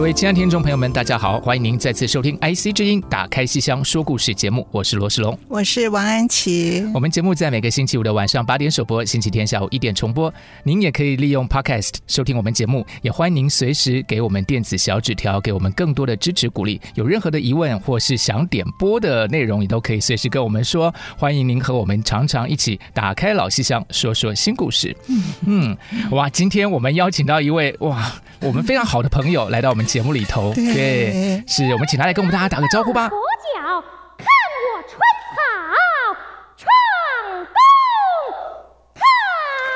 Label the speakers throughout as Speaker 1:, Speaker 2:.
Speaker 1: 各位亲爱的听众朋友们，大家好！欢迎您再次收听 IC 之音打开西厢说故事节目，我是罗世龙，
Speaker 2: 我是王安琪。
Speaker 1: 我们节目在每个星期五的晚上八点首播，星期天下午一点重播。您也可以利用 Podcast 收听我们节目，也欢迎您随时给我们电子小纸条，给我们更多的支持鼓励。有任何的疑问或是想点播的内容，也都可以随时跟我们说。欢迎您和我们常常一起打开老西厢，说说新故事。嗯嗯，哇，今天我们邀请到一位哇，我们非常好的朋友来到我们。节目里头，对，对，是我们请他来跟我们大家打个招呼吧。
Speaker 3: 左脚看我春草，创功。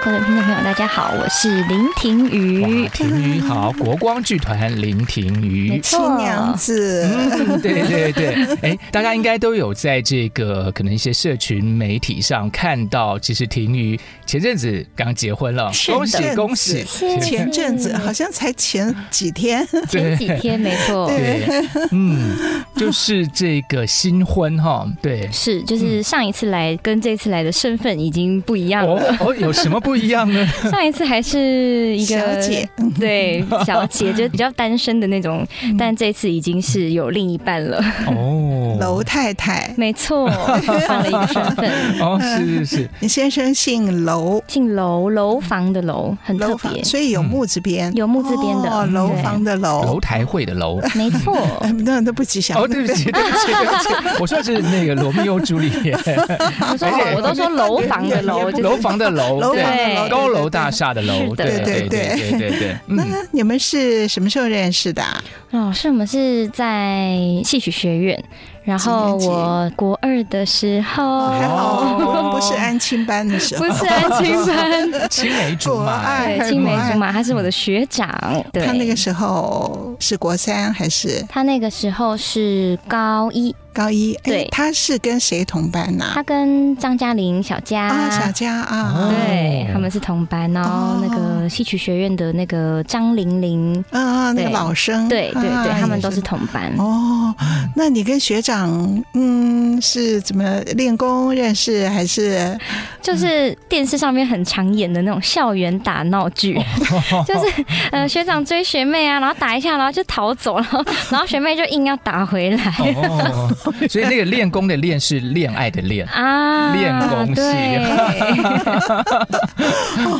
Speaker 3: 各位听众朋友，大家好，我是林婷瑜。
Speaker 1: 婷瑜好，国光剧团林婷瑜，
Speaker 2: 新娘子。
Speaker 1: 嗯，对对对，哎，大家应该都有在这个可能一些社群媒体上看到，其实婷瑜前阵子刚结婚了，恭喜恭喜！
Speaker 2: 前阵子好像才前几天，
Speaker 3: 前几天没错。
Speaker 1: 对，嗯，就是这个新婚哈，对，
Speaker 3: 是就是上一次来跟这次来的身份已经不一样了。
Speaker 1: 哦，有什么不？不一样呢。
Speaker 3: 上一次还是一个
Speaker 2: 小姐，
Speaker 3: 对小姐，就比较单身的那种，但这次已经是有另一半了。
Speaker 1: 哦，
Speaker 2: 楼太太，
Speaker 3: 没错，换了一个身份。
Speaker 1: 哦，是是是，
Speaker 2: 你先生姓楼，
Speaker 3: 姓楼，楼房的楼，很特别，
Speaker 2: 所以有木字边，
Speaker 3: 有木字边的，
Speaker 2: 楼房的楼，
Speaker 1: 楼台会的楼，
Speaker 3: 没错。
Speaker 2: 那都不吉祥。
Speaker 1: 哦，对不起，对不起，对不起，我说的是那个罗密欧朱丽叶。
Speaker 3: 我说我都说楼房的楼，
Speaker 1: 楼房的楼，对。高楼大厦的楼，对对对对对对。
Speaker 2: 那你们是什么时候认识的？
Speaker 3: 老师我们是在戏曲学院。然后我国二的时候，
Speaker 2: 还好不是安亲班的时候，
Speaker 3: 不是安亲班，
Speaker 1: 青梅竹马，
Speaker 3: 对，青梅竹马，他是我的学长。对，
Speaker 2: 他那个时候是国三还是？
Speaker 3: 他那个时候是高一，
Speaker 2: 高一。
Speaker 3: 对，
Speaker 2: 他是跟谁同班呢？
Speaker 3: 他跟张嘉玲、小佳
Speaker 2: 啊，小佳啊，
Speaker 3: 对，他们是同班。然后那个戏曲学院的那个张玲玲，
Speaker 2: 啊，那个老生，
Speaker 3: 对对对，他们都是同班。
Speaker 2: 哦，那你跟学长？嗯，是怎么练功认识，还是
Speaker 3: 就是电视上面很常演的那种校园打闹剧，就是呃学长追学妹啊，然后打一下，然后就逃走了，然后学妹就硬要打回来。
Speaker 1: 所以那个练功的练是恋爱的恋
Speaker 3: 啊，
Speaker 1: 练功戏，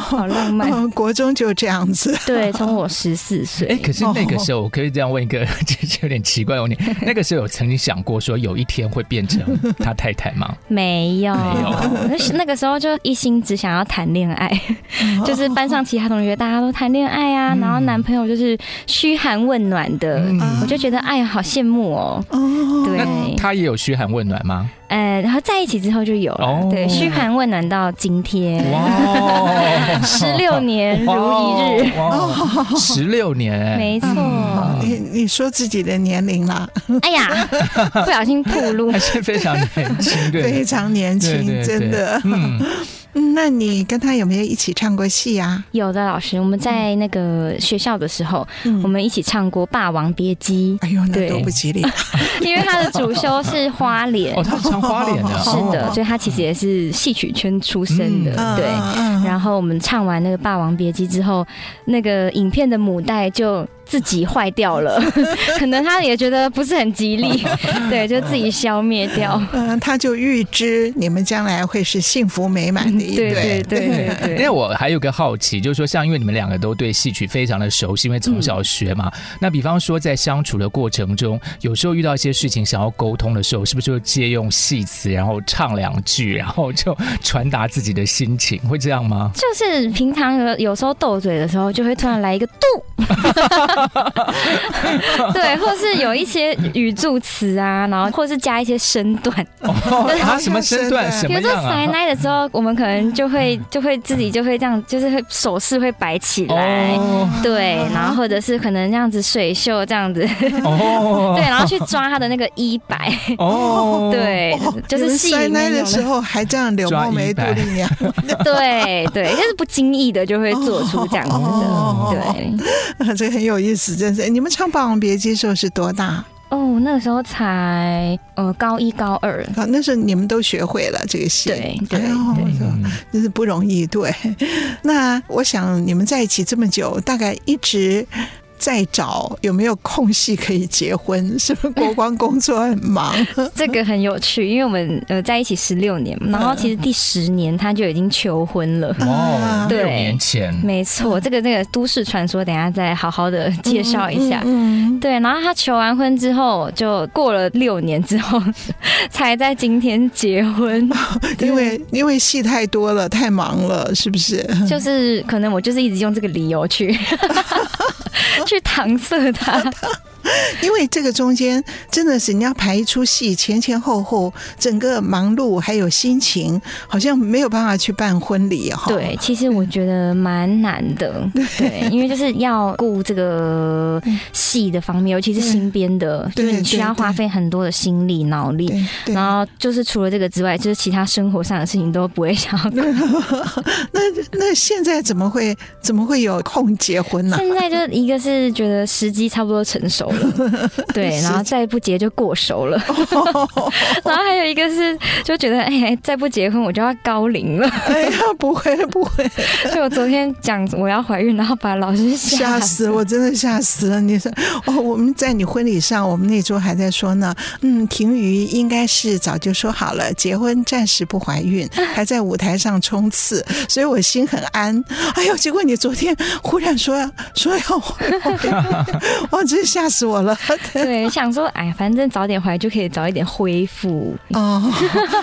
Speaker 3: 好浪漫。
Speaker 2: 国中就这样子，
Speaker 3: 对，从我十四岁。
Speaker 1: 哎，可是那个时候我可以这样问一个，就是有点奇怪的问题，那个时候有曾经想过。说有一天会变成他太太吗？
Speaker 3: 没有，没有。那个时候就一心只想要谈恋爱，就是班上其他同学大家都谈恋爱啊，然后男朋友就是嘘寒问暖的，我就觉得哎呀好羡慕哦。对，
Speaker 1: 他也有嘘寒问暖吗？
Speaker 3: 呃，然后在一起之后就有了，对，嘘寒问暖到今天，哇，十六年如一日，
Speaker 1: 十六年，
Speaker 3: 没错。
Speaker 2: 你你说自己的年龄啦？
Speaker 3: 哎呀，不小心暴露，
Speaker 1: 还是非常年轻，对，
Speaker 2: 非常年轻，真的。嗯。嗯，那你跟他有没有一起唱过戏啊？
Speaker 3: 有的老师，我们在那个学校的时候，嗯、我们一起唱过《霸王别姬》。
Speaker 2: 哎呦，那多不吉利！
Speaker 3: 因为他的主修是花脸，
Speaker 1: 哦，他唱花脸的，
Speaker 3: 是的，所以他其实也是戏曲圈出身的，嗯、对。嗯、然后我们唱完那个《霸王别姬》之后，那个影片的母带就。自己坏掉了，可能他也觉得不是很吉利，对，就自己消灭掉。
Speaker 2: 嗯，他就预知你们将来会是幸福美满的一对。对对对 对，
Speaker 1: 因为我还有个好奇，就是说，像因为你们两个都对戏曲非常的熟悉，因为从小学嘛。嗯、那比方说，在相处的过程中，有时候遇到一些事情想要沟通的时候，是不是就借用戏词，然后唱两句，然后就传达自己的心情，会这样吗？
Speaker 3: 就是平常有有时候斗嘴的时候，就会突然来一个度。对，或是有一些语助词啊，然后或是加一些身段。
Speaker 1: 哦，啊，什么身段？什么样啊？比如说塞奶的
Speaker 3: 时候，我们可能就会就会自己就会这样，就是会手势会摆起来，哦、对，然后或者是可能这样子水袖这样子，哦、对，然后去抓他的那个衣摆，哦，对，就是
Speaker 2: 塞奶的时候还这样柳梦梅杜丽娘，
Speaker 3: 对对，就是不经意的就会做出这样子的，哦、对，
Speaker 2: 这个很有意思，真是。你们唱《霸王别姬》时候是多大？
Speaker 3: 哦，那个时候才呃高一高二，啊
Speaker 2: 那时候你们都学会了这个戏，
Speaker 3: 对对对，
Speaker 2: 真是不容易。对，那我想你们在一起这么久，大概一直。再找有没有空隙可以结婚？是不是国光工作很忙？
Speaker 3: 这个很有趣，因为我们呃在一起十六年，然后其实第十年他就已经求婚了。
Speaker 1: 哦，对，六年前，
Speaker 3: 没错，这个这个都市传说，等下再好好的介绍一下。嗯，对，然后他求完婚之后，就过了六年之后，才在今天结婚。
Speaker 2: 因为因为戏太多了，太忙了，是不是？
Speaker 3: 就是可能我就是一直用这个理由去。去搪塞他。
Speaker 2: 因为这个中间真的是你要排一出戏，前前后后整个忙碌，还有心情，好像没有办法去办婚礼哈。
Speaker 3: 对，其实我觉得蛮难的，对，因为就是要顾这个戏的方面，尤其是新编的，就是你需要花费很多的心力、脑力，然后就是除了这个之外，就是其他生活上的事情都不会想要干。
Speaker 2: 那那现在怎么会怎么会有空结婚呢？
Speaker 3: 现在就一个是觉得时机差不多成熟。对，然后再不结就过熟了，然后还有一个是就觉得哎，再不结婚我就要高龄了。
Speaker 2: 哎呀，不 会不会，
Speaker 3: 就我昨天讲我要怀孕，然后把老师吓死，
Speaker 2: 死，我真的吓死了。你说哦，我们在你婚礼上，我们那桌还在说呢，嗯，婷瑜应该是早就说好了，结婚暂时不怀孕，还在舞台上冲刺，所以我心很安。哎呦，结果你昨天忽然说要说要怀孕，我真是吓死。我了，
Speaker 3: 对，想说，哎，反正早点回来就可以早一点恢复
Speaker 2: 哦。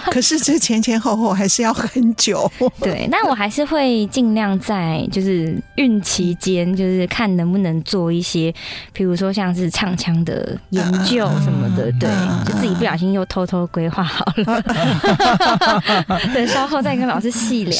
Speaker 2: 可是这前前后后还是要很久。
Speaker 3: 对，但我还是会尽量在就是孕期间，就是看能不能做一些，比如说像是唱腔的研究什么的。对，就自己不小心又偷偷规划好了。等稍后再跟老师细聊。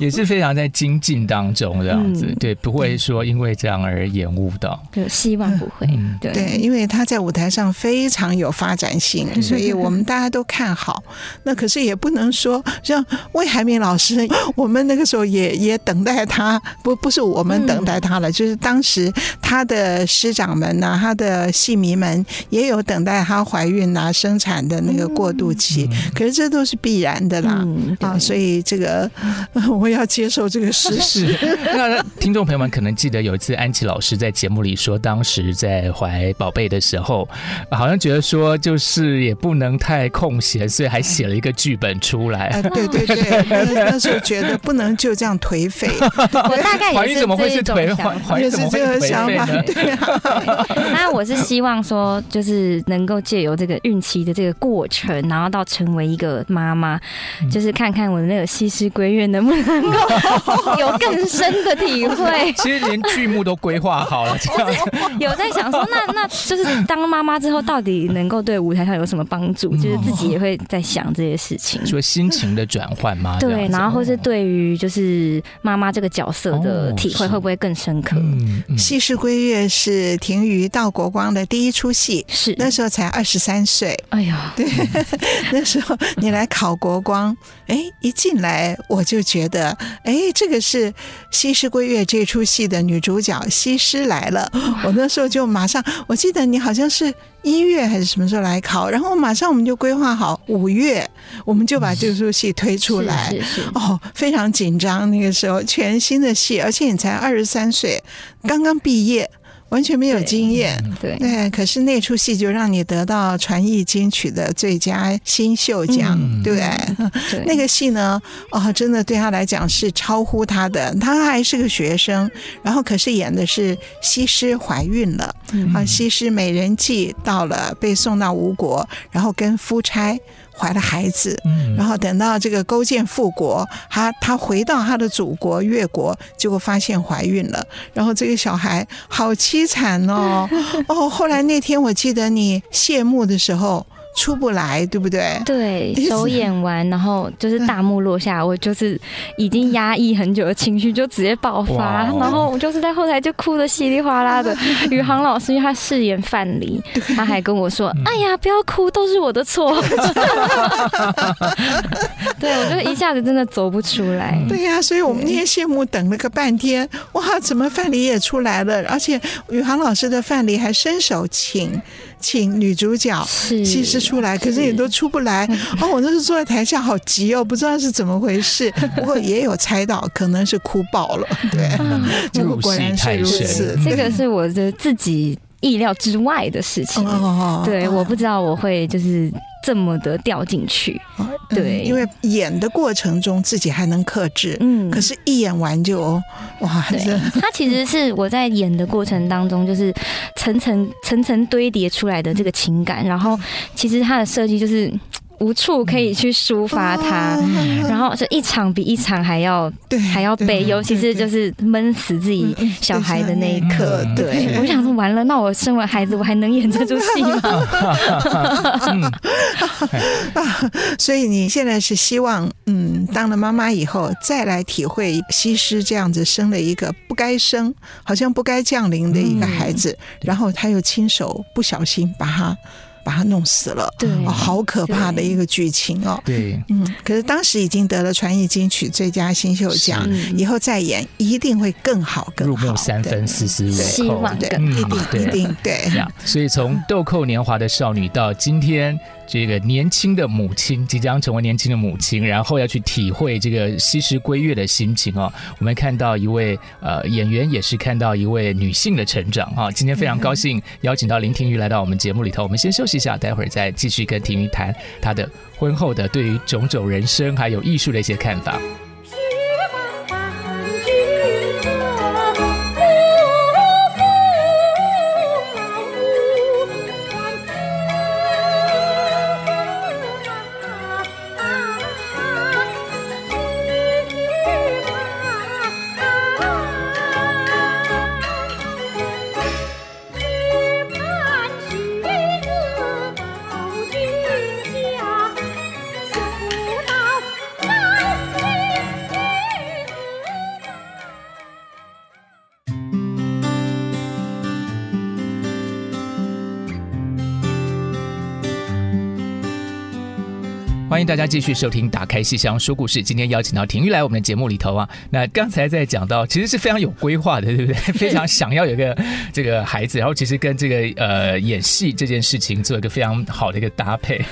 Speaker 1: 也是非常在精进当中这样子，对，不会说因为这样而延误到。
Speaker 3: 希望不会，对，
Speaker 2: 对，因为他在舞台上非常有发展性，所以我们大家都看好。那可是也不能说像魏海敏老师，我们那个时候也也等待他，不不是我们等待他了，就是当时他的师长们呐，他的戏迷们也有等待他怀孕啊、生产的那个过渡期。可是这都是必然的啦，啊，所以这个 我要接受这个事实。
Speaker 1: 那听众朋友们可能记得有一次安琪老师在节目里说到。当时在怀宝贝的时候，好像觉得说就是也不能太空闲，所以还写了一个剧本出来。
Speaker 2: 啊、对对对，那时候觉得不能就这样颓废。
Speaker 3: 我大概也是这种想法，
Speaker 2: 怀孕怎么会颓废呢？对啊，
Speaker 3: 那我是希望说，就是能够借由这个孕期的这个过程，然后到成为一个妈妈，就是看看我的那个西施归院能不能够 有更深的体会。
Speaker 1: 其实连剧目都规划好了，这样。
Speaker 3: 有在想说，那 那就是当妈妈之后，到底能够对舞台上有什么帮助？就是自己也会在想这些事情，
Speaker 1: 说心情的转换吗？
Speaker 3: 对，然后或是对于就是妈妈这个角色的体会，会不会更深刻？
Speaker 2: 《西施归月》是停于到国光的第一出戏，
Speaker 3: 是
Speaker 2: 那时候才二十三岁。
Speaker 3: 哎呀，
Speaker 2: 对，那时候你来考国光，哎，一进来我就觉得，哎，这个是《西施归月》这出戏的女主角西施来了。我那时候就马上，我记得你好像是一月还是什么时候来考，然后马上我们就规划好五月，我们就把这出戏推出来。哦，非常紧张，那个时候全新的戏，而且你才二十三岁，刚刚毕业。完全没有
Speaker 3: 经
Speaker 2: 验，对，可是那出戏就让你得到传艺金曲的最佳新秀奖，嗯、对，对，那个戏呢，哦，真的对他来讲是超乎他的，他还是个学生，然后可是演的是西施怀孕了，嗯、啊，西施美人计到了，被送到吴国，然后跟夫差。怀了孩子，嗯，然后等到这个勾践复国，他他回到他的祖国越国，结果发现怀孕了，然后这个小孩好凄惨哦，哦，后来那天我记得你谢幕的时候。出不来，对不对？
Speaker 3: 对，首演完，然后就是大幕落下，我就是已经压抑很久的情绪就直接爆发，然后我就是在后台就哭得稀里哗啦的。宇航老师因为他饰演范蠡，他还跟我说：“哎呀，不要哭，都是我的错。”对，我就一下子真的走不出来。
Speaker 2: 对呀，所以我们那天谢幕等了个半天，哇，怎么范蠡也出来了？而且宇航老师的范蠡还伸手请。请女主角西施出来，可是也都出不来。哦，我那时候坐在台下，好急哦，不知道是怎么回事。不过也有猜到，可能是哭爆了。对，结果果然是如此。
Speaker 3: 这个是我的自己意料之外的事情。对，我不知道我会就是。这么的掉进去，对、嗯，因为
Speaker 2: 演的过程中自己还能克制，嗯，可是一演完就哇，
Speaker 3: 对，他其实是我在演的过程当中，就是层层层层堆叠出来的这个情感，然后其实他的设计就是。无处可以去抒发它，然后就一场比一场还要还要悲，尤其是就是闷死自己小孩的那一刻。对，我想说完了，那我生完孩子，我还能演这出戏吗？
Speaker 2: 所以你现在是希望，嗯，当了妈妈以后，再来体会西施这样子生了一个不该生，好像不该降临的一个孩子，然后他又亲手不小心把他。把他弄死了，对，哦，好可怕的一个剧情哦。
Speaker 1: 对，
Speaker 2: 嗯，可是当时已经得了传艺金曲最佳新秀奖，以后再演一定会更好，更好。
Speaker 1: 入木三分，丝丝入扣，
Speaker 3: 希望
Speaker 2: 对，一定一定对。
Speaker 1: 所以从豆蔻年华的少女到今天。这个年轻的母亲即将成为年轻的母亲，然后要去体会这个西施归月的心情哦。我们看到一位呃演员，也是看到一位女性的成长啊。今天非常高兴邀请到林婷瑜来到我们节目里头。我们先休息一下，待会儿再继续跟婷瑜谈她的婚后的对于种种人生还有艺术的一些看法。欢迎大家继续收听《打开戏箱说故事》。今天邀请到婷玉来我们的节目里头啊。那刚才在讲到，其实是非常有规划的，对不对？非常想要有一个 这个孩子，然后其实跟这个呃演戏这件事情做一个非常好的一个搭配。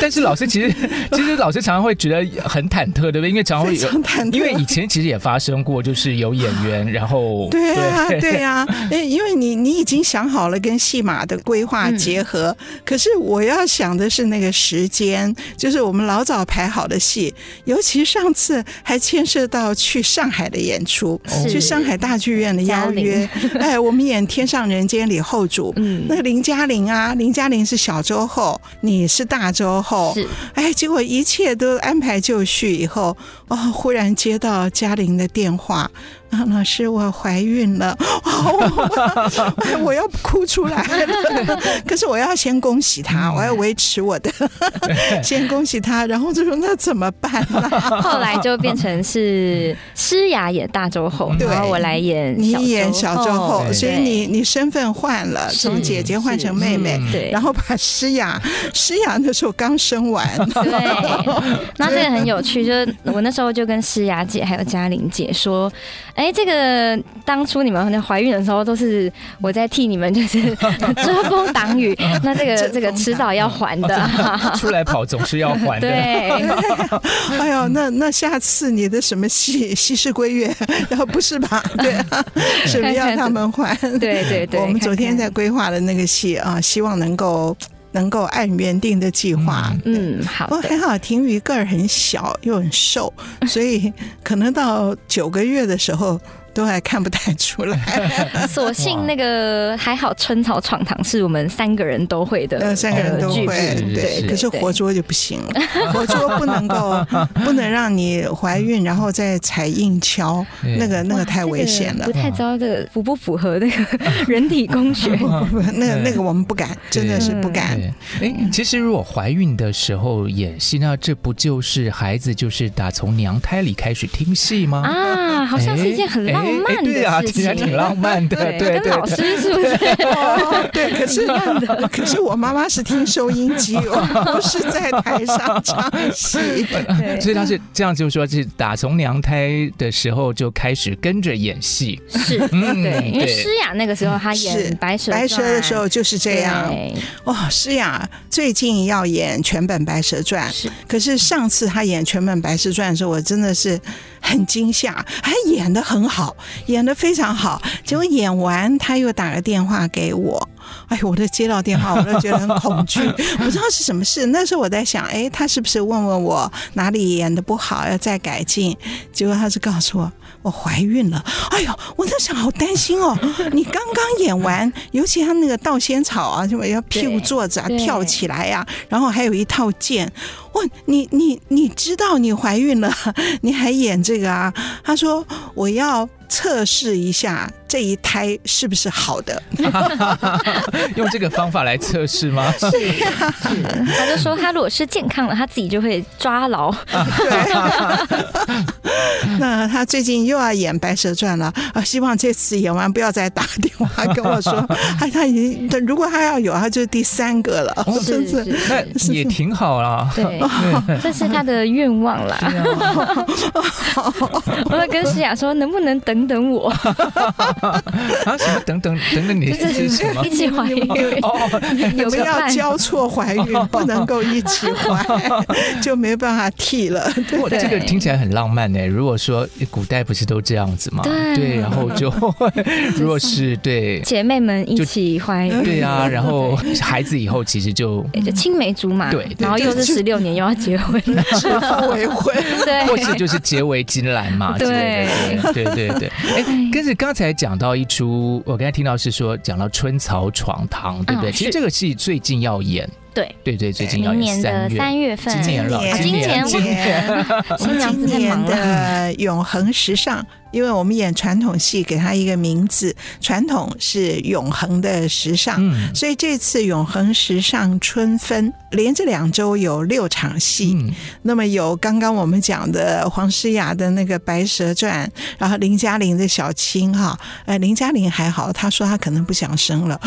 Speaker 1: 但是老师其实其实老师常常会觉得很忐忑，对不对？因为常常会有，因为以前其实也发生过，就是有演员然后
Speaker 2: 对啊对啊，因为你你已经想好了跟戏码的规划结合，嗯、可是。我要想的是那个时间，就是我们老早排好的戏，尤其上次还牵涉到去上海的演出，去上海大剧院的邀约。哎，我们演《天上人间》里后主，嗯，那个林嘉玲啊，林嘉玲是小周后，你是大周后，是。哎，结果一切都安排就绪以后，哦，忽然接到嘉玲的电话。啊，老师，我怀孕了，哦，我要哭出来了。可是我要先恭喜他，我要维持我的，先恭喜他，然后就说那怎么办呢？
Speaker 3: 后来就变成是诗雅演大周后，然后我来演
Speaker 2: 你演小周后，所以你你身份换了，从姐姐换成妹妹，对，然后把诗雅，诗雅那时候刚生完，
Speaker 3: 对，那这个很有趣，就是我那时候就跟诗雅姐还有嘉玲姐说。哎，这个当初你们可能怀孕的时候，都是我在替你们就是 遮风挡雨。那这个这个迟早要还的，
Speaker 1: 出来跑总是要还的。对，
Speaker 2: 哎呦，那那下次你的什么戏《西施归月》，然后不是吧？对，是不是要他们还？
Speaker 3: 对对对，
Speaker 2: 我们昨天在规划的那个戏啊，希望能够。能够按原定的计划，
Speaker 3: 嗯，好。
Speaker 2: 不过还好，婷瑜个儿很小又很瘦，所以可能到九个月的时候都还看不太出来。
Speaker 3: 所幸那个还好，春草闯堂是我们三个人都会的，
Speaker 2: 呃，三个人都会。对，可是活捉就不行了，活捉不能够，不能让你怀孕然后再踩硬敲，那个那个太危险了。
Speaker 3: 不太知道这个符不符合那个人体工学？
Speaker 2: 那个那个我们不敢，真的是不敢。
Speaker 1: 哎，其实如果怀孕的时候演戏，那这不就是孩子就是打从娘胎里开始听戏吗？
Speaker 3: 啊，好像是一件很浪漫的事情，对啊，
Speaker 1: 听起来挺浪漫的。对对，
Speaker 3: 跟老师是不是？
Speaker 2: 对，可是可是我妈妈是听收音机，我不是在台上唱戏，
Speaker 1: 所以她是这样，就是说，是打从娘胎的时候就开始跟着演戏。
Speaker 3: 是，对，因为诗雅那个时候她演白蛇
Speaker 2: 白蛇的时候就是这样。哦，诗雅最近要演全本白蛇传，是，可是上次她演全本白蛇传的时候，我真的是。很惊吓，还演得很好，演得非常好。结果演完，他又打个电话给我。哎，我都接到电话，我都觉得很恐惧，不知道是什么事。那时候我在想，哎，他是不是问问我哪里演的不好，要再改进？结果他是告诉我。我怀孕了，哎呦，我在想好担心哦。你刚刚演完，尤其他那个倒仙草啊，什么要屁股坐着啊，跳起来呀，啊，然后还有一套剑。哇你你你知道你怀孕了，你还演这个啊？他说我要。测试一下这一胎是不是好的？
Speaker 1: 用这个方法来测试吗？
Speaker 3: 是呀，他就说他如果是健康的，他自己就会抓牢。
Speaker 2: 对，那他最近又要演《白蛇传》了啊！希望这次演完不要再打电话跟我说，他他已经如果他要有，他就是第三个了。
Speaker 3: 是是，
Speaker 1: 那也挺好啦。
Speaker 3: 对，这是他的愿望啦。我会跟诗雅说，能不能等？等等我 啊！
Speaker 1: 什么等等等等你 是什么？
Speaker 3: 一起怀孕哦，
Speaker 2: 有没有要交错怀孕，不能够一起怀，就没办法替了。
Speaker 1: 对，这个听起来很浪漫呢。如果说古代不是都这样子吗？对，然后就如果是对
Speaker 3: 姐妹们一起怀孕，
Speaker 1: 对啊，然后孩子以后其实就
Speaker 3: 就青梅竹马，对，然后又是十六年又要结婚，
Speaker 2: 指腹为婚，
Speaker 3: 对，
Speaker 1: 或是就是结为金兰嘛，对对对对。哎，跟着刚才讲到一出，我刚才听到是说讲到春草闯堂，对不对？其实这个戏最近要演。
Speaker 3: 对
Speaker 1: 对对，最近要演三月
Speaker 3: 三月份，
Speaker 1: 今年了，
Speaker 3: 今年
Speaker 2: 今年 新娘子太忙了。永恒时尚，因为我们演传统戏，给它一个名字，传统是永恒的时尚，嗯、所以这次永恒时尚春分连着两周有六场戏。嗯、那么有刚刚我们讲的黄诗雅的那个《白蛇传》，然后林嘉玲的小青哈，呃，林嘉玲还好，她说她可能不想生了。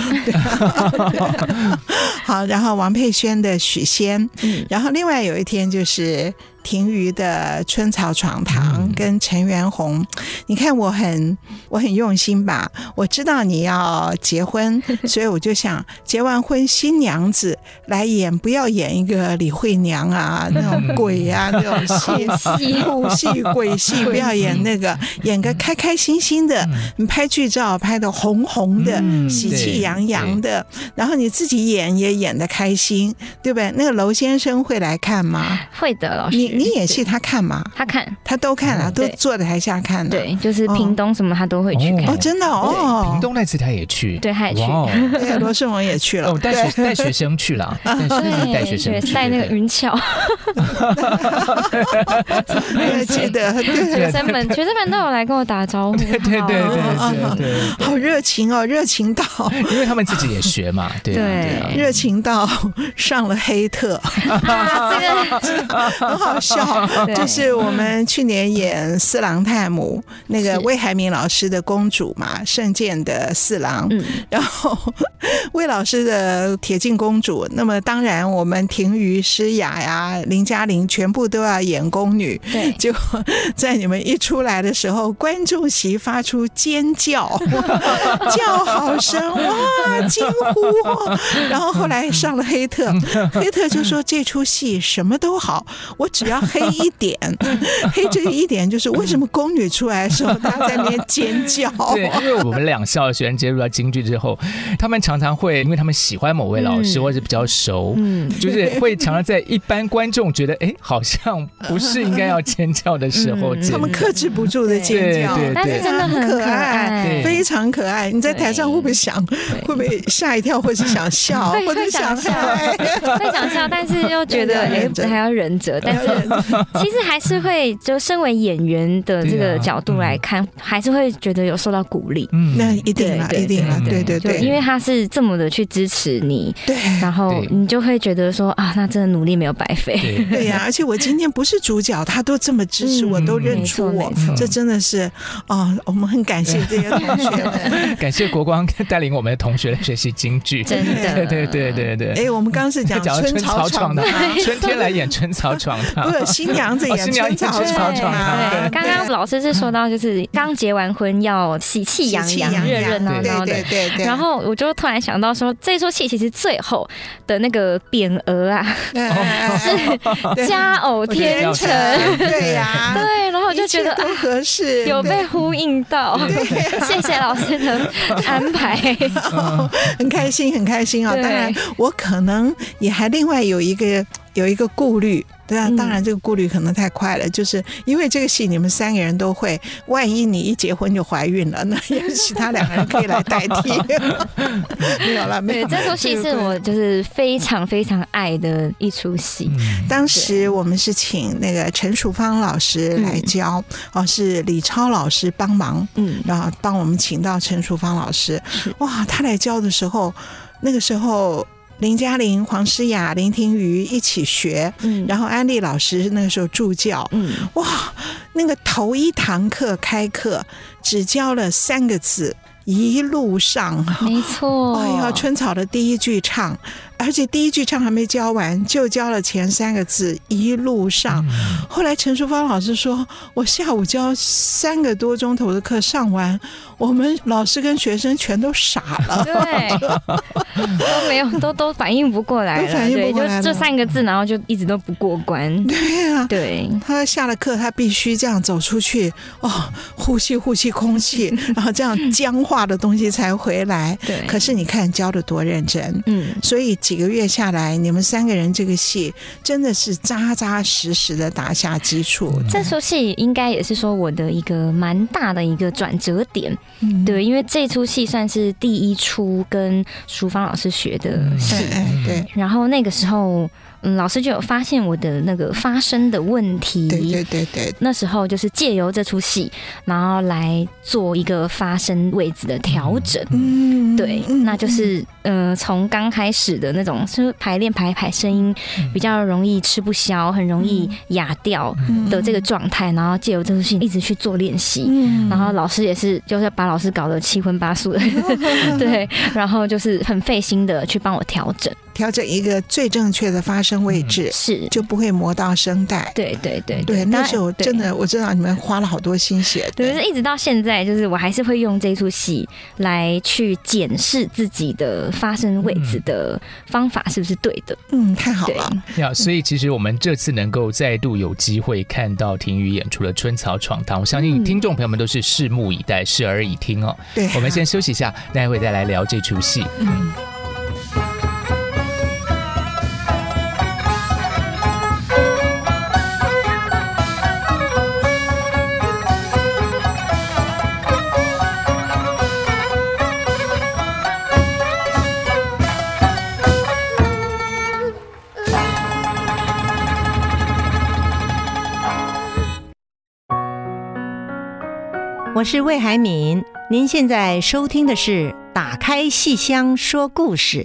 Speaker 2: 好，然后王。佩轩的许仙，嗯、然后另外有一天就是。庭瑜的春草闯堂跟陈元红，你看我很我很用心吧？我知道你要结婚，所以我就想结完婚新娘子来演，不要演一个李慧娘啊 那种鬼啊那种戏戏哭 戏鬼戏，不要演那个，演个开开心心的。你拍剧照拍的红红的，喜气洋洋的，然后你自己演也演的开心，对不对？那个楼先生会来看吗？
Speaker 3: 会的，老师。
Speaker 2: 你演戏他看吗？
Speaker 3: 他看，
Speaker 2: 他都看啊，都坐在台下看。
Speaker 3: 对，就是屏东什么他都会去看。
Speaker 2: 哦，真的哦。
Speaker 1: 屏东那次他也去，
Speaker 3: 对，他也去。
Speaker 2: 对，罗胜文也去了。
Speaker 1: 我，带学带学生去了，对，带学生
Speaker 3: 带那个云俏。
Speaker 2: 我记得，
Speaker 3: 学生们学生们都有来跟我打招呼。
Speaker 1: 对对对对对，
Speaker 2: 好热情哦，热情到，
Speaker 1: 因为他们自己也学嘛，对对，
Speaker 2: 热情到上了黑特。这个。很好笑，就是我们去年演四郎探母那个魏海敏老师的公主嘛，圣剑的四郎，然后魏老师的铁镜公主。那么当然，我们庭瑜、诗雅呀、林嘉玲全部都要演宫女。对，结果在你们一出来的时候，观众席发出尖叫，叫好声哇，惊呼。然后后来上了黑特，黑特就说这出戏什么都好。我只要要黑一点，黑这个一点就是为什么宫女出来的时候大家在那边尖叫？
Speaker 1: 对，因为我们两校学生接入到京剧之后，他们常常会因为他们喜欢某位老师、嗯、或者比较熟，嗯，就是会常常在一般观众觉得哎，好像不是应该要尖叫的时候，
Speaker 2: 他们克制不住的尖叫，
Speaker 1: 对对对，
Speaker 3: 但是真的很可爱，
Speaker 2: 非常可爱。你在台上会不会想，会不会吓一跳，或是 想笑，或者想笑，
Speaker 3: 会想笑，但是又觉得哎，还要忍着，但是 其实还是会，就身为演员的这个角度来看，还是会觉得有受到鼓励。
Speaker 2: 嗯，那一定啦，一定啦，对对对，
Speaker 3: 因为他是这么的去支持你，对，然后你就会觉得说啊，那真的努力没有白费。
Speaker 2: 对。呀，而且我今天不是主角，他都这么支持我，都认出我，这真的是啊，我们很感谢这些同学，
Speaker 1: 感谢国光带领我们的同学来学习京剧，
Speaker 3: 真的，
Speaker 1: 对对对对对。
Speaker 2: 哎，我们刚刚是讲春草闯的，
Speaker 1: 春天来演春草闯堂，
Speaker 2: 新娘子演春草闯堂。
Speaker 3: 对，刚刚老师是说到，就是刚结完婚要喜气洋洋、热热闹闹的，对对。然后我就突然想到说，这出戏其实最后的那个匾额啊，是佳偶天成，
Speaker 2: 对呀，
Speaker 3: 对。然后我就觉得
Speaker 2: 很合适，
Speaker 3: 有被呼应到，谢谢老师的安排，
Speaker 2: 很开心，很开心啊！当然，我可能也还另外有一个有一个顾虑。对啊，当然这个顾虑可能太快了，嗯、就是因为这个戏你们三个人都会，万一你一结婚就怀孕了，那也其他两个人可以来代替。没有了，没有。
Speaker 3: 对，这出戏是我就是非常非常爱的一出戏。
Speaker 2: 嗯、当时我们是请那个陈淑芳老师来教，嗯、哦，是李超老师帮忙，嗯，然后帮我们请到陈淑芳老师。哇，他来教的时候，那个时候。林嘉玲、黄诗雅、林婷瑜一起学，嗯，然后安利老师那个时候助教，嗯，哇，那个头一堂课开课只教了三个字，一路上，
Speaker 3: 没错，
Speaker 2: 哎呀，春草的第一句唱。而且第一句唱还没教完，就教了前三个字“一路上”。后来陈淑芳老师说：“我下午教三个多钟头的课上完，我们老师跟学生全都傻了，
Speaker 3: 对，都没有，都都反应不过来了，反应不过来，就这三个字，然后就一直都不过关。
Speaker 2: 对啊，
Speaker 3: 对，
Speaker 2: 他下了课，他必须这样走出去，哦，呼吸呼吸空气，然后这样僵化的东西才回来。对，可是你看教的多认真，嗯，所以。几个月下来，你们三个人这个戏真的是扎扎实实的打下基础。
Speaker 3: 这出戏应该也是说我的一个蛮大的一个转折点，嗯、对，因为这出戏算是第一出跟淑芳老师学的戏，嗯、对。然后那个时候。嗯，老师就有发现我的那个发声的问题。
Speaker 2: 对对对对。
Speaker 3: 那时候就是借由这出戏，然后来做一个发声位置的调整。嗯，对，那就是呃，从刚开始的那种是排练排排声音比较容易吃不消，很容易哑掉的这个状态，然后借由这出戏一直去做练习。嗯。然后老师也是，就是把老师搞得七荤八素的。对。然后就是很费心的去帮我调整。
Speaker 2: 调整一个最正确的发声位置，嗯、是就不会磨到声带。
Speaker 3: 对对对
Speaker 2: 对，对，那时候真的我知道你们花了好多心血。
Speaker 3: 对，是，一直到现在，就是我还是会用这出戏来去检视自己的发声位置的方法是不是对的。
Speaker 2: 嗯，太好了。
Speaker 1: 呀，所以其实我们这次能够再度有机会看到婷瑜演出的《春草闯堂》，我相信听众朋友们都是拭目以待、视而以听哦。对，我们先休息一下，待会再来聊这出戏。嗯。
Speaker 4: 我是魏海敏，您现在收听的是《打开戏箱说故事》。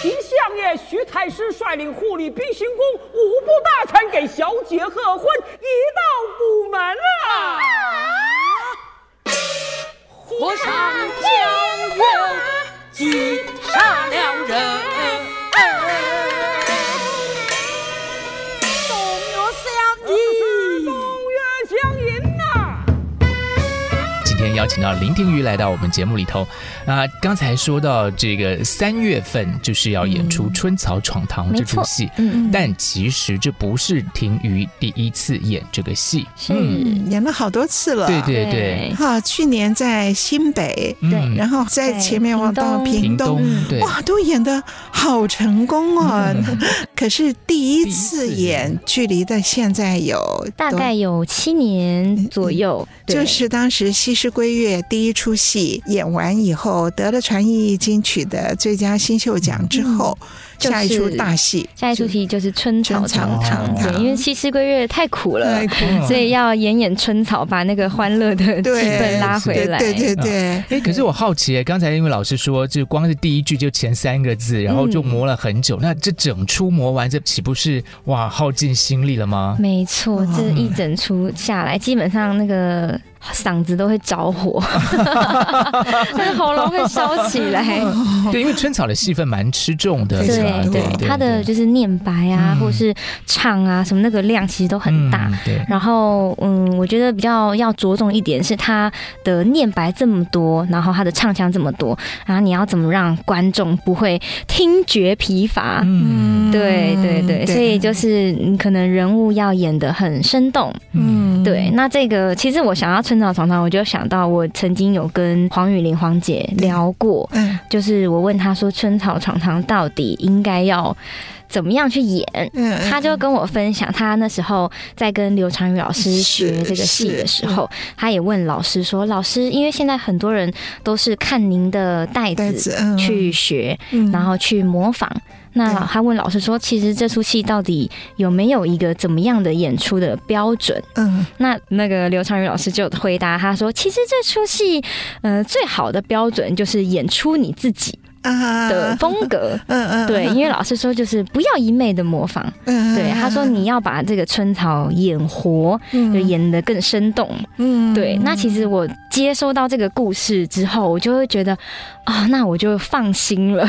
Speaker 5: 秦相爷徐太师率领护理兵行宫五部大臣给小姐贺婚，已到午门了。
Speaker 6: 和尚将要击杀了人。
Speaker 1: 天邀请到林庭瑜来到我们节目里头。啊，刚才说到这个三月份就是要演出《春草闯堂》这出戏，嗯，但其实这不是庭瑜第一次演这个戏，
Speaker 2: 嗯，演了好多次了，
Speaker 1: 对对对。
Speaker 2: 哈，去年在新北，
Speaker 3: 对，
Speaker 2: 然后在前面往到屏东，
Speaker 1: 对，
Speaker 2: 哇，都演的好成功哦。可是第一次演，距离的现在有
Speaker 3: 大概有七年左右，
Speaker 2: 就是当时《西施归月》第一出戏演完以后，得了传艺金曲的最佳新秀奖之后。下一出大戏，
Speaker 3: 下一出戏就是《春草堂堂》。对，因为《西施归月》太苦了，太苦所以要演演春草，把那个欢乐的气氛拉回来。
Speaker 2: 对对对。
Speaker 1: 哎，可是我好奇，刚才因为老师说，就光是第一句就前三个字，然后就磨了很久。那这整出磨完，这岂不是哇耗尽心力了吗？
Speaker 3: 没错，这一整出下来，基本上那个。嗓子都会着火，那个喉咙会烧起来。
Speaker 1: 对，因为春草的戏份蛮吃重的，
Speaker 3: 对对，他的就是念白啊，或是唱啊，什么那个量其实都很大。对，然后嗯，我觉得比较要着重一点是他的念白这么多，然后他的唱腔这么多，然后你要怎么让观众不会听觉疲乏？嗯，对对对，所以就是你可能人物要演的很生动。嗯，对，那这个其实我想要。春草床堂，我就想到我曾经有跟黄雨玲黄姐聊过，嗯，就是我问她说，春草床堂到底应该要怎么样去演？嗯，她就跟我分享，她那时候在跟刘长宇老师学这个戏的时候，她也问老师说，老师，因为现在很多人都是看您的带子去学，然后去模仿。那他问老师说：“其实这出戏到底有没有一个怎么样的演出的标准？”嗯，那那个刘长宇老师就回答他说：“其实这出戏，呃，最好的标准就是演出你自己。”的风格，嗯嗯，对，因为老师说就是不要一昧的模仿，嗯，对，他说你要把这个春草演活，就演得更生动，嗯，对。那其实我接收到这个故事之后，我就会觉得啊，那我就放心了，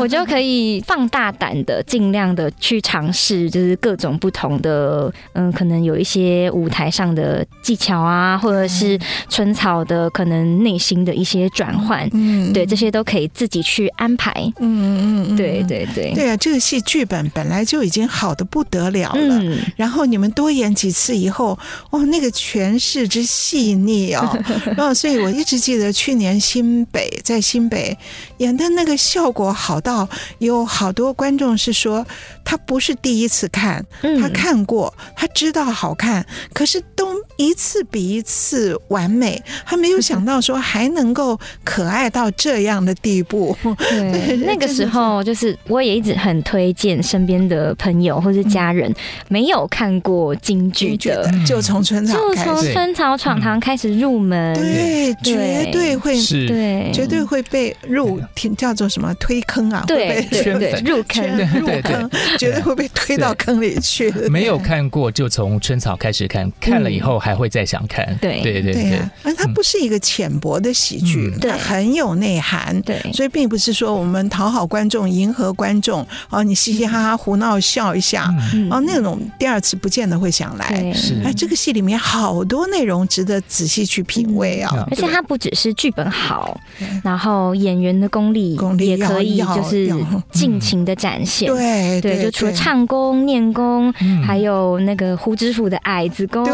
Speaker 3: 我就可以放大胆的，尽量的去尝试，就是各种不同的，嗯，可能有一些舞台上的技巧啊，或者是春草的可能内心的一些转换，嗯，对，这些都可以自己去。安排，嗯嗯嗯，对对对，
Speaker 2: 对啊，这个戏剧本本来就已经好的不得了了，嗯、然后你们多演几次以后，哇，那个诠释之细腻哦，然 后所以我一直记得去年新北在新北演的那个效果好到有好多观众是说他不是第一次看，他看过，他知道好看，可是都一次比一次完美，他没有想到说还能够可爱到这样的地步。
Speaker 3: 对，那个时候就是我也一直很推荐身边的朋友或是家人没有看过京剧的，
Speaker 2: 就从春草
Speaker 3: 就从春草闯堂开始入门，
Speaker 2: 对，绝对会是，对，绝对会被入叫做什么推坑啊？
Speaker 3: 对对 对，入坑。
Speaker 2: 入坑，绝对会被推到坑里去。
Speaker 1: 没有看过就从春草开始看，看了以后还会再想看。对。对对对，
Speaker 2: 而它不是一个浅薄的喜剧，它很有内涵。对，所以并不是。说我们讨好观众、迎合观众，哦，你嘻嘻哈哈胡闹笑一下，嗯、哦，那种第二次不见得会想来。是，哎，这个戏里面好多内容值得仔细去品味啊！
Speaker 3: 而且它不只是剧本好，然后演员的功力功力也可以就是尽情的展现。对对，就除了唱功、念功，还有那个胡知府的矮子功，对，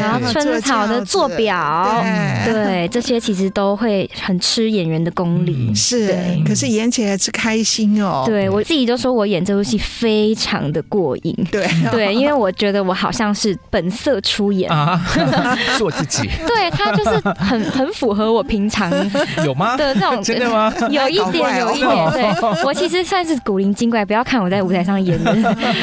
Speaker 3: 然后春草的做表，对，这些其实都会很吃演员的功力。
Speaker 2: 是。可是演起来是开心哦。
Speaker 3: 对，我自己都说我演这部戏非常的过瘾。对对，因为我觉得我好像是本色出演啊，
Speaker 1: 做自己。
Speaker 3: 对，他就是很很符合我平常
Speaker 1: 有吗
Speaker 3: 的那种，
Speaker 1: 真的吗？
Speaker 3: 有一点，有一点。对，我其实算是古灵精怪，不要看我在舞台上演的，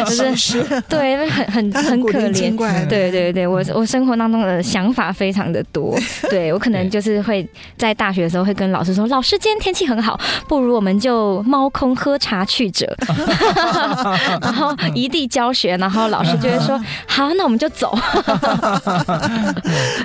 Speaker 3: 就是对，很很很可怜。对对对，我我生活当中的想法非常的多。对，我可能就是会在大学的时候会跟老师说，老师今天天气很好。不如我们就猫空喝茶去者，然后一地教学，然后老师就会说：“好，那我们就走。”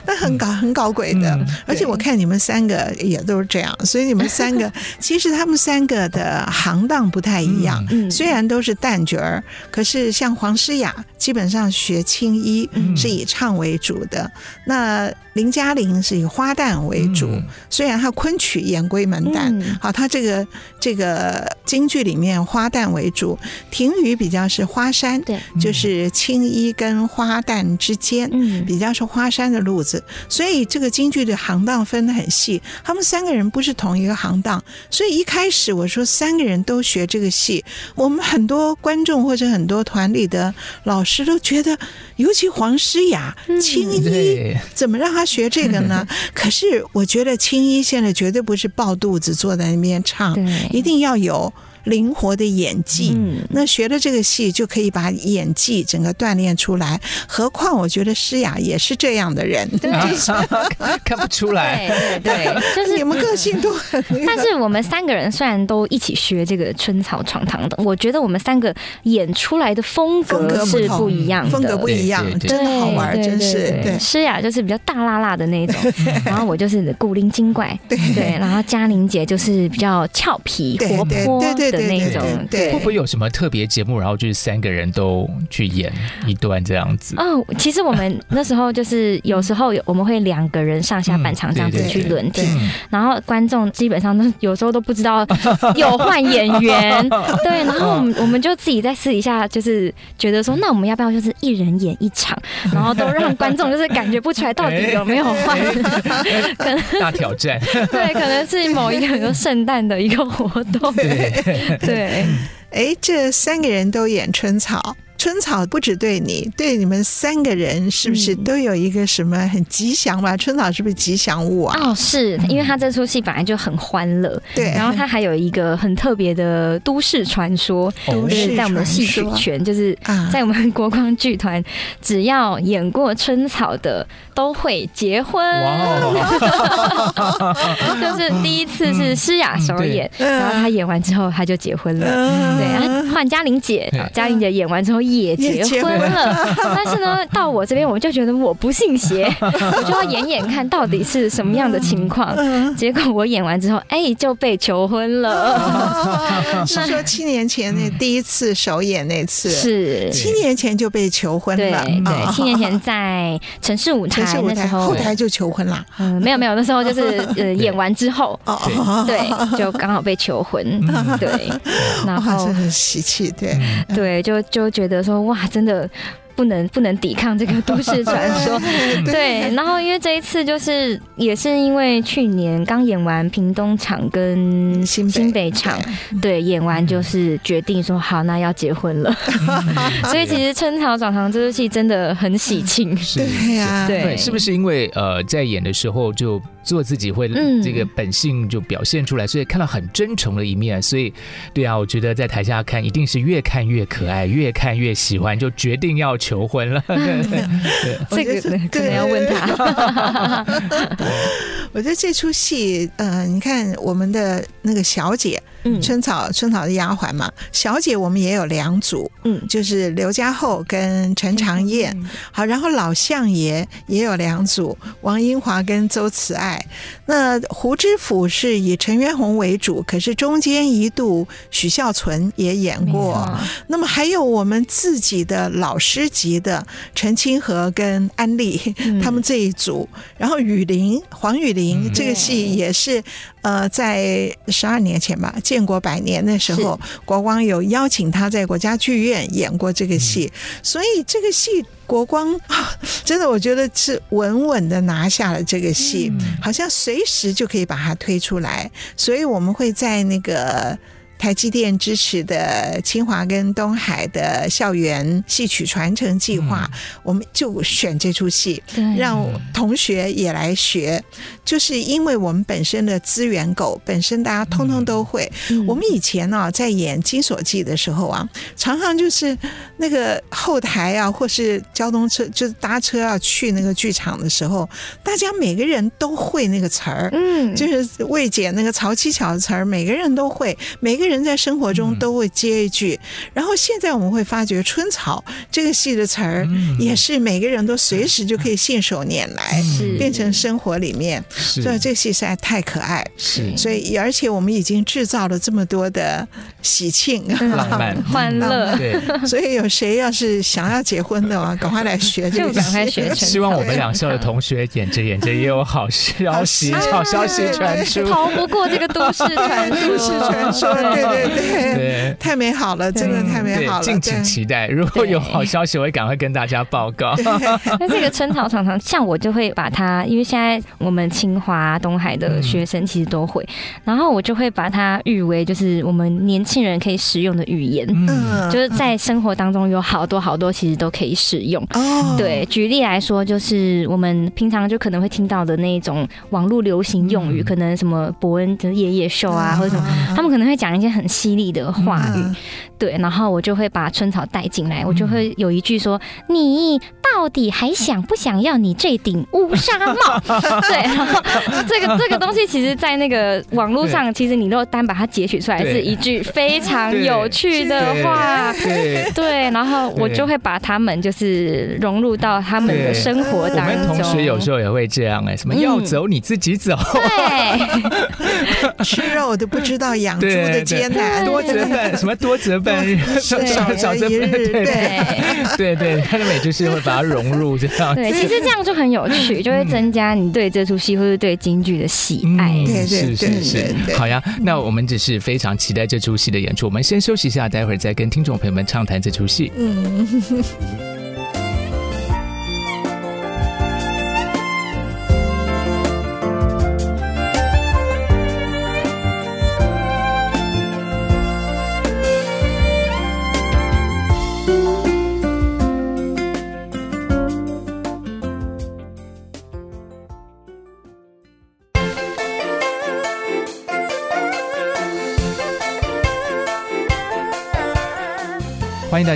Speaker 2: 那很搞很搞鬼的，而且我看你们三个也都是这样，所以你们三个其实他们三个的行当不太一样，虽然都是旦角儿，可是像黄诗雅基本上学青衣是以唱为为主的，那。林嘉玲是以花旦为主，嗯、虽然她昆曲演归门旦，嗯、好，她这个这个京剧里面花旦为主，婷雨比较是花山，对，就是青衣跟花旦之间，嗯，比较是花山的路子，所以这个京剧的行当分得很细，他们三个人不是同一个行当，所以一开始我说三个人都学这个戏，我们很多观众或者很多团里的老师都觉得，尤其黄诗雅、青衣，怎么让他学这个呢？可是我觉得青衣现在绝对不是抱肚子坐在那边唱，一定要有。灵活的演技，嗯、那学了这个戏就可以把演技整个锻炼出来。何况我觉得诗雅也是这样的人，
Speaker 3: 对
Speaker 1: 看不出来。
Speaker 3: 对对，对，就是
Speaker 2: 你们个性都很。
Speaker 3: 但是我们三个人虽然都一起学这个春草闯堂的，我觉得我们三个演出来的风格是不一样的，
Speaker 2: 风格不一样，真的好玩，真是。对，
Speaker 3: 诗雅就是比较大辣辣的那种，然后我就是古灵精怪，对对，然后嘉玲姐就是比较俏皮活泼，对对。的那种，对，
Speaker 1: 会不会有什么特别节目，然后就是三个人都去演一段这样子？
Speaker 3: 哦，其实我们那时候就是有时候我们会两个人上下半场这样子去轮替，然后观众基本上都有时候都不知道有换演员，对，然后我们我们就自己在私底下就是觉得说，那我们要不要就是一人演一场，然后都让观众就是感觉不出来到底有没有换，
Speaker 1: 可能大挑战，
Speaker 3: 对，可能是某一个比如圣诞的一个活动。对，
Speaker 2: 哎，这三个人都演春草。春草不只对你，对你们三个人是不是都有一个什么很吉祥吧？春草是不是吉祥物啊？
Speaker 3: 哦，是因为他这出戏本来就很欢乐，对。然后他还有一个很特别的都市传说，就是在我们的戏曲圈，就是在我们国光剧团，只要演过春草的都会结婚。就是第一次是诗雅首演，然后他演完之后他就结婚了。对，然后换嘉玲姐，嘉玲姐演完之后。也结婚了，但是呢，到我这边我就觉得我不信邪，我就要演演看到底是什么样的情况。结果我演完之后，哎，就被求婚了。
Speaker 2: 是说七年前那第一次首演那次，
Speaker 3: 是
Speaker 2: 七年前就被求婚了。
Speaker 3: 对，对，七年前在城市舞台那时候，
Speaker 2: 后台就求婚啦。
Speaker 3: 嗯，没有没有，那时候就是呃 演完之后，对，就刚好被求婚。对，然后
Speaker 2: 很喜气，对
Speaker 3: 对，就就觉得。说哇，真的。不能不能抵抗这个都市传说，对。然后因为这一次就是也是因为去年刚演完屏东场跟新新北场，对，演完就是决定说好，那要结婚了。所以其实春草闯堂这出戏真的很喜庆，
Speaker 2: 对呀，
Speaker 3: 对。
Speaker 1: 是不是因为呃在演的时候就做自己会这个本性就表现出来，所以看到很真诚的一面，所以对啊，我觉得在台下看一定是越看越可爱，越看越喜欢，就决定要。求婚了，对 对
Speaker 3: 对，这个可能要问他。
Speaker 2: 我觉得这出戏，呃，你看我们的那个小姐。嗯春草，春草的丫鬟嘛，小姐我们也有两组，嗯，就是刘家厚跟陈长燕，好，然后老相爷也有两组，王英华跟周慈爱。那胡知府是以陈元洪为主，可是中间一度许孝存也演过。那么还有我们自己的老师级的陈清河跟安丽，他们这一组，然后雨林黄雨林这个戏也是。呃，在十二年前吧，建国百年的时候，国光有邀请他在国家剧院演过这个戏，嗯、所以这个戏国光真的，我觉得是稳稳的拿下了这个戏，嗯、好像随时就可以把它推出来，所以我们会在那个。台积电支持的清华跟东海的校园戏曲传承计划，嗯、我们就选这出戏，让同学也来学。就是因为我们本身的资源够，本身大家通通都会。嗯、我们以前呢、啊，在演《金锁记》的时候啊，常常就是那个后台啊，或是交通车，就是搭车要去那个剧场的时候，大家每个人都会那个词儿，嗯，就是魏姐那个曹七巧的词儿，每个人都会，每个人。人在生活中都会接一句。然后现在我们会发觉，春草这个戏的词儿也是每个人都随时就可以信手拈来，变成生活里面。所以这个戏实在太可爱。
Speaker 1: 是，
Speaker 2: 所以而且我们已经制造了这么多的喜庆、
Speaker 1: 浪漫、
Speaker 3: 欢乐。
Speaker 1: 对，
Speaker 2: 所以有谁要是想要结婚的话，赶快来学这个，赶快学。
Speaker 1: 希望我们两校的同学演着演着也有好 消息，好消息传出，
Speaker 3: 逃不过这个都市传说。
Speaker 2: 都市传说，对对 对，对，太美好了，真的太美好了。
Speaker 1: 敬请期待，如果有好消息，我会赶快跟大家报告。
Speaker 3: 那这个春草常常像我就会把它，因为现在我们清华、东海的学生其实都会，然后我就会把它誉为就是我们年轻人可以使用的语言，嗯，就是在生活当中有好多好多其实都可以使用。哦，对，举例来说，就是我们平常就可能会听到的那种网络流行用语，可能什么伯恩的夜夜秀啊，或者什么，他们可能会讲一些很犀利的话语，对，然后我就会把春草带进来，我就会有一句说：“你到底还想不想要你这顶乌纱帽？” 对，然后这个 这个东西，其实，在那个网络上，其实你若单把它截取出来，是一句非常有趣的话，对，对，然后我就会把他们就是融入到他们的生活当中。
Speaker 1: 我们同学有时候也会这样哎，什么要走你自己走，
Speaker 3: 对，
Speaker 2: 吃肉都不知道养猪的艰难，
Speaker 1: 多折半，什么多折半日，少少则一日，对对对，他的美就是会把它融入这样。
Speaker 3: 对，其实这样就很有趣，就会增加你对这出戏或者对京剧的喜爱。
Speaker 2: 对
Speaker 1: 是是是，好呀，那我们只是非常期待这出戏的演出。我们先休息一下，待会儿再跟听众朋友们畅谈这出戏。嗯。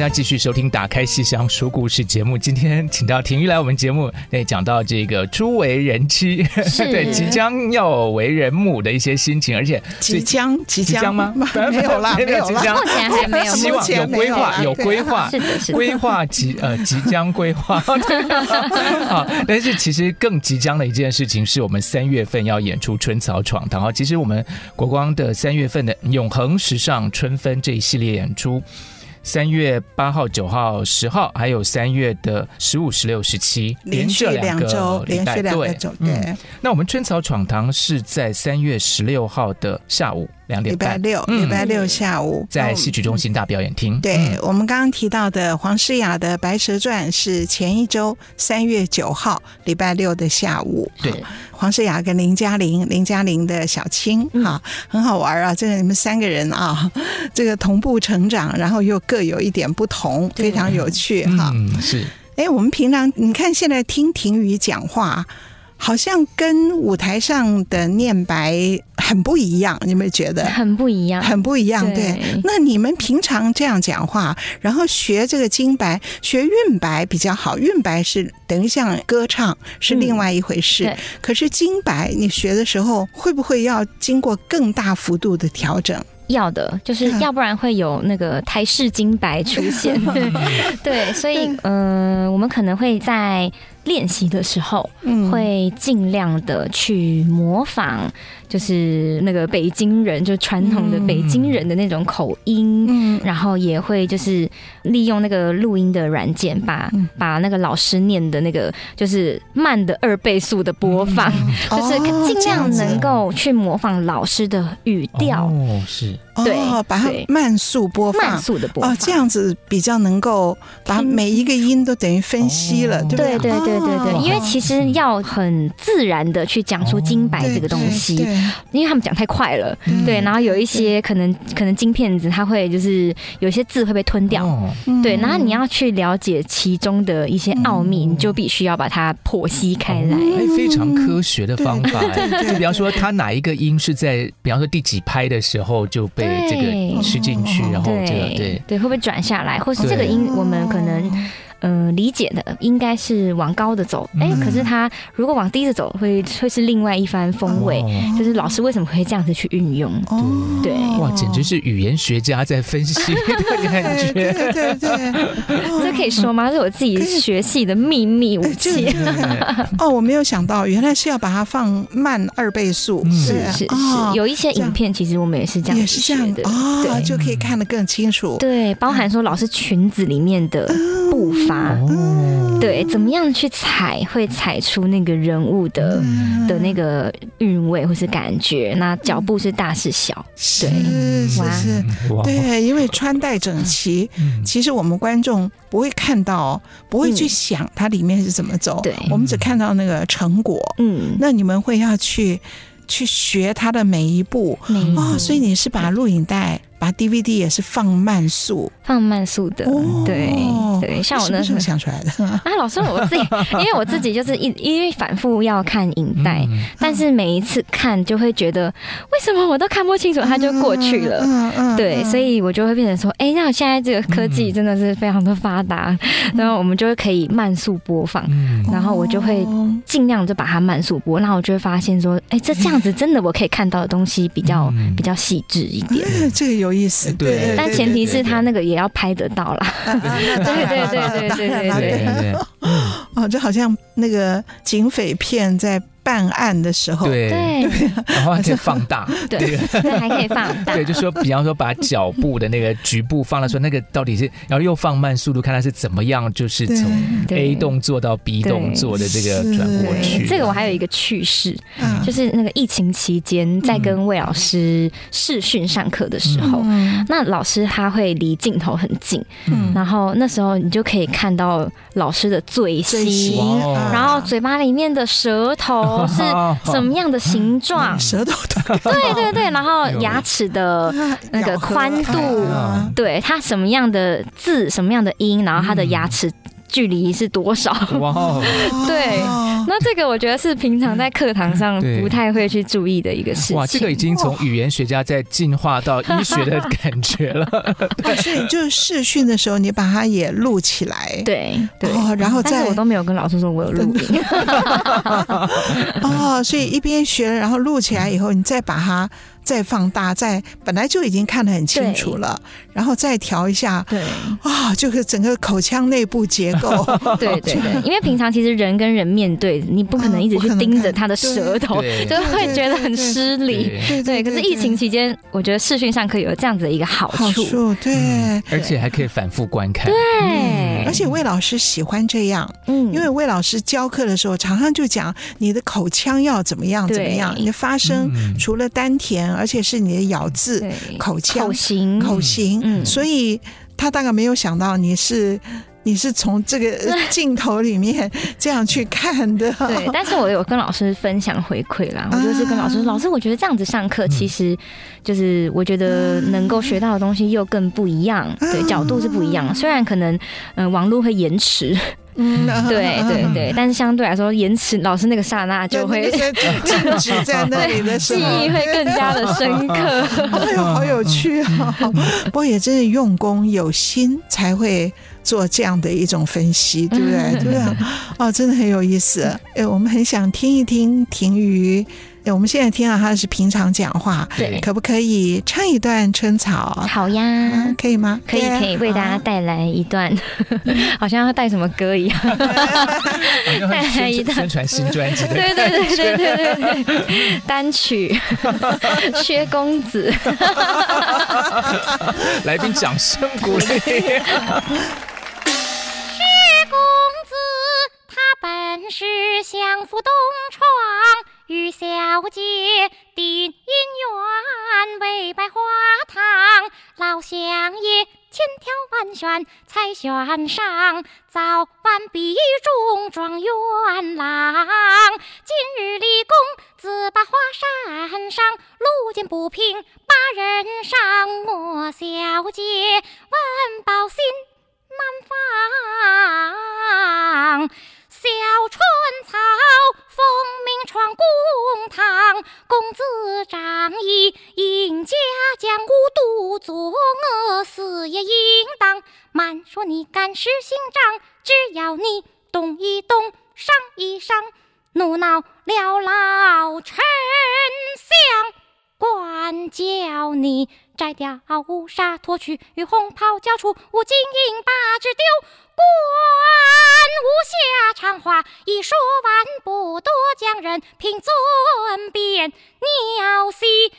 Speaker 1: 家继续收听《打开戏箱说故事》节目。今天请到婷玉来我们节目，对，讲到这个初为人妻，对，即将要为人母的一些心情，而且
Speaker 2: 即将即将吗？
Speaker 1: 没有啦，没有即将，
Speaker 3: 目前还没有，
Speaker 1: 希望有规划，有规划，是的，是的，规划即呃即将规划。好，但是其实更即将的一件事情，是我们三月份要演出《春草闯堂》啊。其实我们国光的三月份的《永恒时尚春分》这一系列演出。三月八号、九号、十号，还有三月的十五、十六、十七，
Speaker 2: 连续两周，连续两个周，对。嗯，
Speaker 1: 那我们春草闯堂是在三月十六号的下午。两点半，礼拜六，礼拜六下午在戏曲中心大表演厅。
Speaker 2: 对，我们刚刚提到的黄诗雅的《白蛇传》是前一周三月九号礼拜六的下午。
Speaker 1: 对，
Speaker 2: 黄诗雅跟林嘉玲，林嘉玲的小青，哈，很好玩啊！这个你们三个人啊，这个同步成长，然后又各有一点不同，非常有趣哈。
Speaker 1: 嗯，是。
Speaker 2: 哎，我们平常你看现在听婷雨讲话。好像跟舞台上的念白很不一样，你们觉得？
Speaker 3: 很不一样，
Speaker 2: 很不一样。对，对，那你们平常这样讲话，然后学这个京白，学韵白比较好。韵白是等于像歌唱，是另外一回事。嗯、可是京白，你学的时候会不会要经过更大幅度的调整？
Speaker 3: 要的，就是要不然会有那个台式金白出现。对，所以呃，我们可能会在。练习的时候，会尽量的去模仿，就是那个北京人，就传统的北京人的那种口音，嗯，然后也会就是利用那个录音的软件，把把那个老师念的那个就是慢的二倍速的播放，就是尽量能够去模仿老师的语调。
Speaker 1: 哦，是，
Speaker 2: 对，把它慢速播放，
Speaker 3: 慢速的播放，
Speaker 2: 哦，这样子比较能够把每一个音都等于分析了，对不对？
Speaker 3: 对对。对对对，因为其实要很自然的去讲出金白这个东西，因为他们讲太快了，对，然后有一些可能可能金片子它会就是有些字会被吞掉，对，然后你要去了解其中的一些奥秘，你就必须要把它剖析开来，
Speaker 1: 非常科学的方法，就比方说他哪一个音是在，比方说第几拍的时候就被这个吃进去，然后这个对
Speaker 3: 对。会不会转下来，或是这个音我们可能。呃理解的应该是往高的走，哎、嗯，可是他如果往低的走，会会是另外一番风味。哦、就是老师为什么会这样子去运用？哦、对，
Speaker 1: 哇，简直是语言学家在分析的感觉。
Speaker 2: 对 对对，对，
Speaker 3: 这可以说吗？这是我自己学系的秘密武器。
Speaker 2: 哦，我没有想到，原来是要把它放慢二倍速。
Speaker 3: 是是是，有一些影片其实我们也是这样，
Speaker 2: 也是这样。的。啊，就可以看得更清楚。
Speaker 3: 对，包含说老师裙子里面的步伐，对，怎么样去踩会踩出那个人物的的那个韵味或是感觉。那脚步是大是小，对，
Speaker 2: 是是。是，对，因为穿戴整齐，其实我们观众不会看到，不会去想它里面是怎么走，对，我们只看到那个成果。嗯，那你们会要去。去学他的每一步。哦，所以你是把录影带。把 DVD 也是放慢速，
Speaker 3: 放慢速的，哦、对对，像我那时候
Speaker 2: 想出来的？啊，
Speaker 3: 老师我自己，因为我自己就是一 因为反复要看影带，嗯、但是每一次看就会觉得为什么我都看不清楚，它就过去了，嗯嗯、对，所以我就会变成说，哎、欸，那现在这个科技真的是非常的发达，嗯、然后我们就会可以慢速播放，嗯、然后我就会尽量就把它慢速播，然后我就会发现说，哎、欸，这这样子真的我可以看到的东西比较、嗯、比较细致一点，
Speaker 2: 嗯、这个有。有意思。对，
Speaker 3: 但前提是他那个也要拍得到啦。对对对对对对对对。
Speaker 2: 啊，就好像那个警匪片在办案的时候，
Speaker 1: 对，然后还可以放大，
Speaker 3: 对，对，还可以放大，
Speaker 1: 对，就说，比方说把脚步的那个局部放了，说那个到底是，然后又放慢速度，看他是怎么样，就是从 A 动作到 B 动作的这个转过去。
Speaker 3: 这个我还有一个趣事，就是那个疫情期间在跟魏老师视讯上课的时候，那老师他会离镜头很近，然后那时候你就可以看到老师的嘴型，然后嘴巴里面的舌头。是 什么样的形状？
Speaker 2: 舌头的，
Speaker 3: 对对对，然后牙齿的 那个宽度，对，它什么样的字，什么样的音，然后它的牙齿。距离是多少？哇，Wow. 对，那这个我觉得是平常在课堂上不太会去注意的一个事情。
Speaker 1: 哇，这个已经从语言学家在进化到医学的感觉了。
Speaker 2: 所以就是视讯的时候，你把它也录起来。
Speaker 3: 对对，哦
Speaker 2: 然后再
Speaker 3: 我都没有跟老师说我有录音。
Speaker 2: 哦，所以一边学，然后录起来以后，你再把它。再放大，再本来就已经看得很清楚了，对然后再调一下，对。啊，就是整个口腔内部结构，
Speaker 3: 对对对，因为平常其实人跟人面对，你不可能一直去盯着他的舌头，就会觉得很失礼。对，对，可是疫情期间，我觉得视讯上课有这样子的一个好处，好处
Speaker 2: 对、嗯，
Speaker 1: 而且还可以反复观看，
Speaker 3: 对、
Speaker 2: 嗯，而且魏老师喜欢这样，嗯，因为魏老师教课的时候常常就讲你的口腔要怎么样怎么样，你的发声除了丹田。而且是你的咬字、口腔、
Speaker 3: 口型、
Speaker 2: 口型，嗯，所以他大概没有想到你是你是从这个 镜头里面这样去看的。
Speaker 3: 对，但是我有跟老师分享回馈啦，我就是跟老师说，啊、老师，我觉得这样子上课，其实就是我觉得能够学到的东西又更不一样，对，角度是不一样。虽然可能嗯、呃，网络会延迟。嗯，对对对，但是相对来说，延迟老师那个刹那就会
Speaker 2: 静止在那里的时候，记
Speaker 3: 忆会更加的深刻。
Speaker 2: 哎呦，好有趣啊！不过也真是用功有心才会做这样的一种分析，对不对？对不对？哦，真的很有意思。哎，我们很想听一听婷瑜。我们现在听到他是平常讲话，对，可不可以唱一段春草？
Speaker 3: 好呀，
Speaker 2: 可以吗？
Speaker 3: 可以，可以为大家带来一段，好 像要带什么歌一样，带来一段。
Speaker 1: 宣传新专辑，
Speaker 3: 对对对对对对对，单曲《薛公子》，
Speaker 1: 来宾掌声鼓励。薛
Speaker 7: 公子，他本是相府东床。与小姐订姻缘，为百花堂，老乡爷千挑万选才选上，早晚必中状元郎。今日立功，自把花山上，路见不平把人伤。莫小姐闻报心难放。小春草奉命闯公堂，公子仗义，赢家将无独作恶，死也应当慢说你干事姓张，只要你动一动，伤一伤，怒恼了老丞相，管教你。摘掉乌纱，脱去玉红袍，交出吴金银，把纸丢。官无下长话，已说完不多，将人凭尊便鸟戏。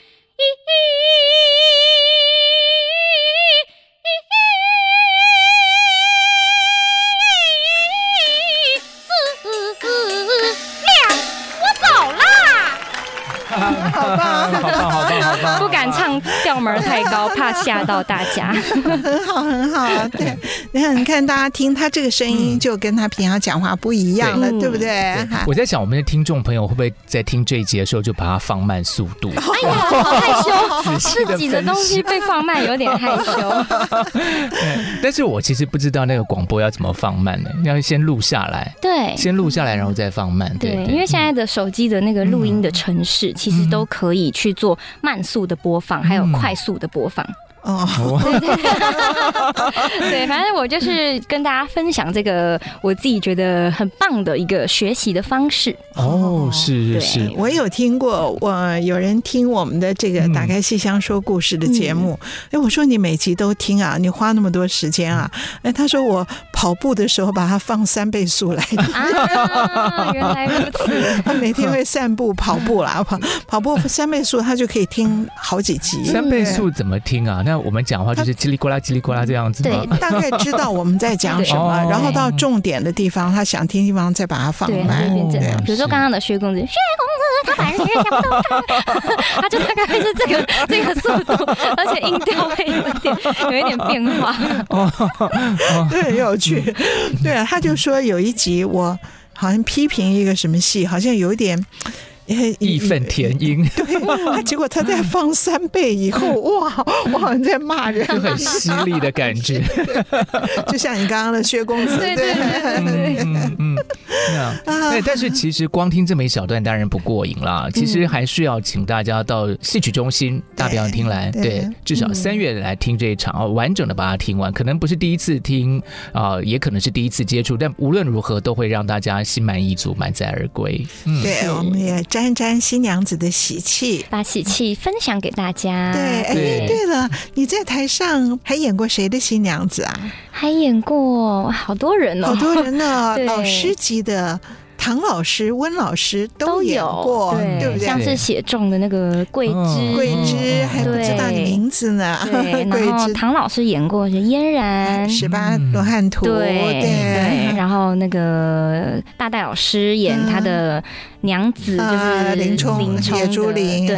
Speaker 2: 好棒，好棒，好棒，好棒！
Speaker 3: 不敢唱调门太高，怕吓到大家。
Speaker 2: 很好，很好。对，你看，你看，大家听他这个声音，就跟他平常讲话不一样了，对不对？
Speaker 1: 我在想，我们的听众朋友会不会在听这一集的时候就把它放慢速度？
Speaker 3: 哎呀，好害羞，自己的东西被放慢，有点害羞。
Speaker 1: 但是我其实不知道那个广播要怎么放慢呢？要先录下来，
Speaker 3: 对，
Speaker 1: 先录下来，然后再放慢。
Speaker 3: 对，因为现在的手机的那个录音的程式，其实都可以去做慢速的播放，还有快速的播放。哦，对 对对，对，反正我就是跟大家分享这个我自己觉得很棒的一个学习的方式。
Speaker 1: 哦，是是是，
Speaker 2: 我有听过，我有人听我们的这个打开戏箱说故事的节目。哎、嗯，我说你每集都听啊，你花那么多时间啊？哎，他说我跑步的时候把它放三倍速来听。
Speaker 3: 啊，原来如此。
Speaker 2: 他每天会散步跑步啦，跑跑步三倍速，他就可以听好几集。
Speaker 1: 三倍速怎么听啊？那我们讲话就是叽里呱啦叽里呱啦这样子，
Speaker 3: 对，
Speaker 2: 大概知道我们在讲什么，然后到重点的地方，他想听地方再把它放慢。
Speaker 3: 对，比如说刚刚的薛公子，薛公子他本是想不通，他就大概是这个 这个速度，而且音调会有一点有一点变化。
Speaker 2: 哦，对，很有趣。对啊，他就说有一集我好像批评一个什么戏，好像有一点。
Speaker 1: 义愤填膺，
Speaker 2: 对，结果他在放三倍以后，哇，我好像在骂人，
Speaker 1: 就很犀利的感觉，
Speaker 2: 就像你刚刚的薛公子，对对对，
Speaker 1: 嗯嗯，对，但是其实光听这么一小段当然不过瘾啦，其实还是要请大家到戏曲中心大表演厅来，对，至少三月来听这一场，完整的把它听完，可能不是第一次听啊，也可能是第一次接触，但无论如何都会让大家心满意足，满载而归。
Speaker 2: 嗯，对，我们也。沾沾新娘子的喜气，
Speaker 3: 把喜气分享给大家。
Speaker 2: 对，哎，对了，你在台上还演过谁的新娘子啊？
Speaker 3: 还演过好多人哦，
Speaker 2: 好多人呢，老师级的。唐老师、温老师都演过，对，对不对？
Speaker 3: 像是写中的那个桂枝，
Speaker 2: 桂枝还不知道你名字呢。
Speaker 3: 对，然后唐老师演过是嫣然，
Speaker 2: 十八罗汉图，
Speaker 3: 对对。然后那个大戴老师演他的娘子，就是林冲，林冲，野猪林，对，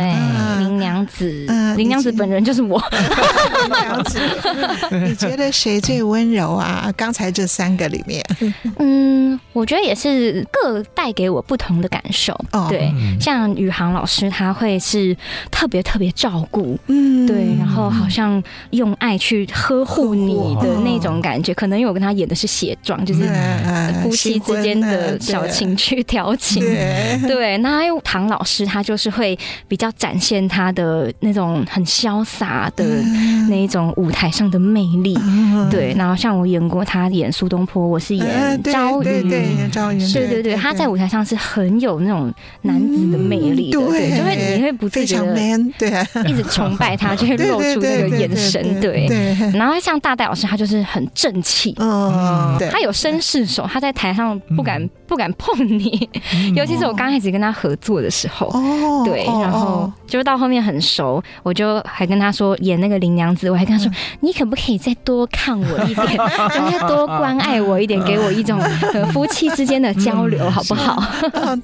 Speaker 3: 林娘子，林娘子本人就是我。
Speaker 2: 林娘子，你觉得谁最温柔啊？刚才这三个里面，
Speaker 3: 嗯，我觉得也是各。带给我不同的感受，对，像宇航老师，他会是特别特别照顾，嗯，对，然后好像用爱去呵护你的那种感觉，可能因为我跟他演的是血状，就是夫妻之间的小情趣调情，对，那因为唐老师他就是会比较展现他的那种很潇洒的那一种舞台上的魅力，对，然后像我演过他演苏东坡，我是演朝云，对对对。他在舞台上是很有那种男子的魅力的，对，就会你会不自觉的对，一直崇拜他，就会露出那个眼神，对。然后像大戴老师，他就是很正气，嗯，他有绅士手，他在台上不敢不敢碰你，尤其是我刚开始跟他合作的时候，哦，对，然后就到后面很熟，我就还跟他说演那个林娘子，我还跟他说，你可不可以再多看我一点，再多关爱我一点，给我一种夫妻之间的交流。好不好？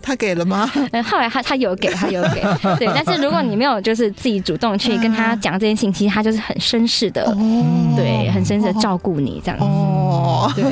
Speaker 2: 他给了吗？
Speaker 3: 嗯，后来他他有给，他有给。对，但是如果你没有就是自己主动去跟他讲这件事情，其实他就是很绅士的，对，很绅士的照顾你这样子。哦，
Speaker 2: 哦。
Speaker 3: 对，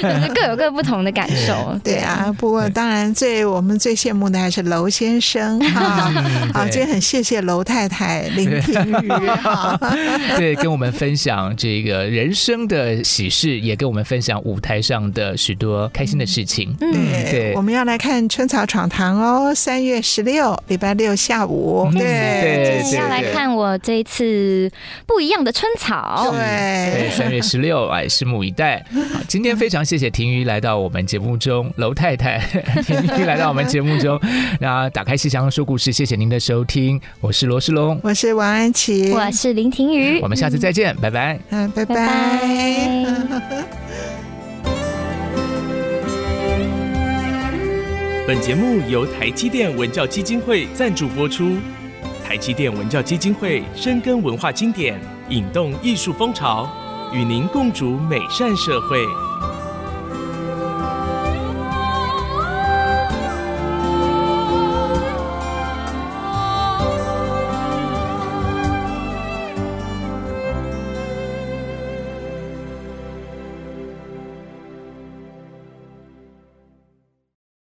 Speaker 3: 就是各有各不同的感受。
Speaker 2: 对啊，不过当然最我们最羡慕的还是娄先生哈。好，今天很谢谢楼太太林婷瑜哈。
Speaker 1: 对，跟我们分享这个人生的喜事，也跟我们分享舞台上的许多开心的事情。
Speaker 2: 嗯，对，我们要来看春草闯堂哦，三月十六礼拜六下午。对，
Speaker 3: 对，要来看我这一次不一样的春草。
Speaker 2: 对，
Speaker 1: 三月十六，哎，拭目以待。好，今天非常谢谢婷瑜来到我们节目中，楼太太 婷瑜来到我们节目中，那打开戏箱说故事，谢谢您的收听，我是罗世龙，
Speaker 2: 我是王安琪，
Speaker 3: 我是林庭瑜，
Speaker 1: 我们下次再见，拜拜，
Speaker 2: 嗯，拜拜。
Speaker 8: 本节目由台积电文教基金会赞助播出。台积电文教基金会深耕文化经典，引动艺术风潮，与您共筑美善社会。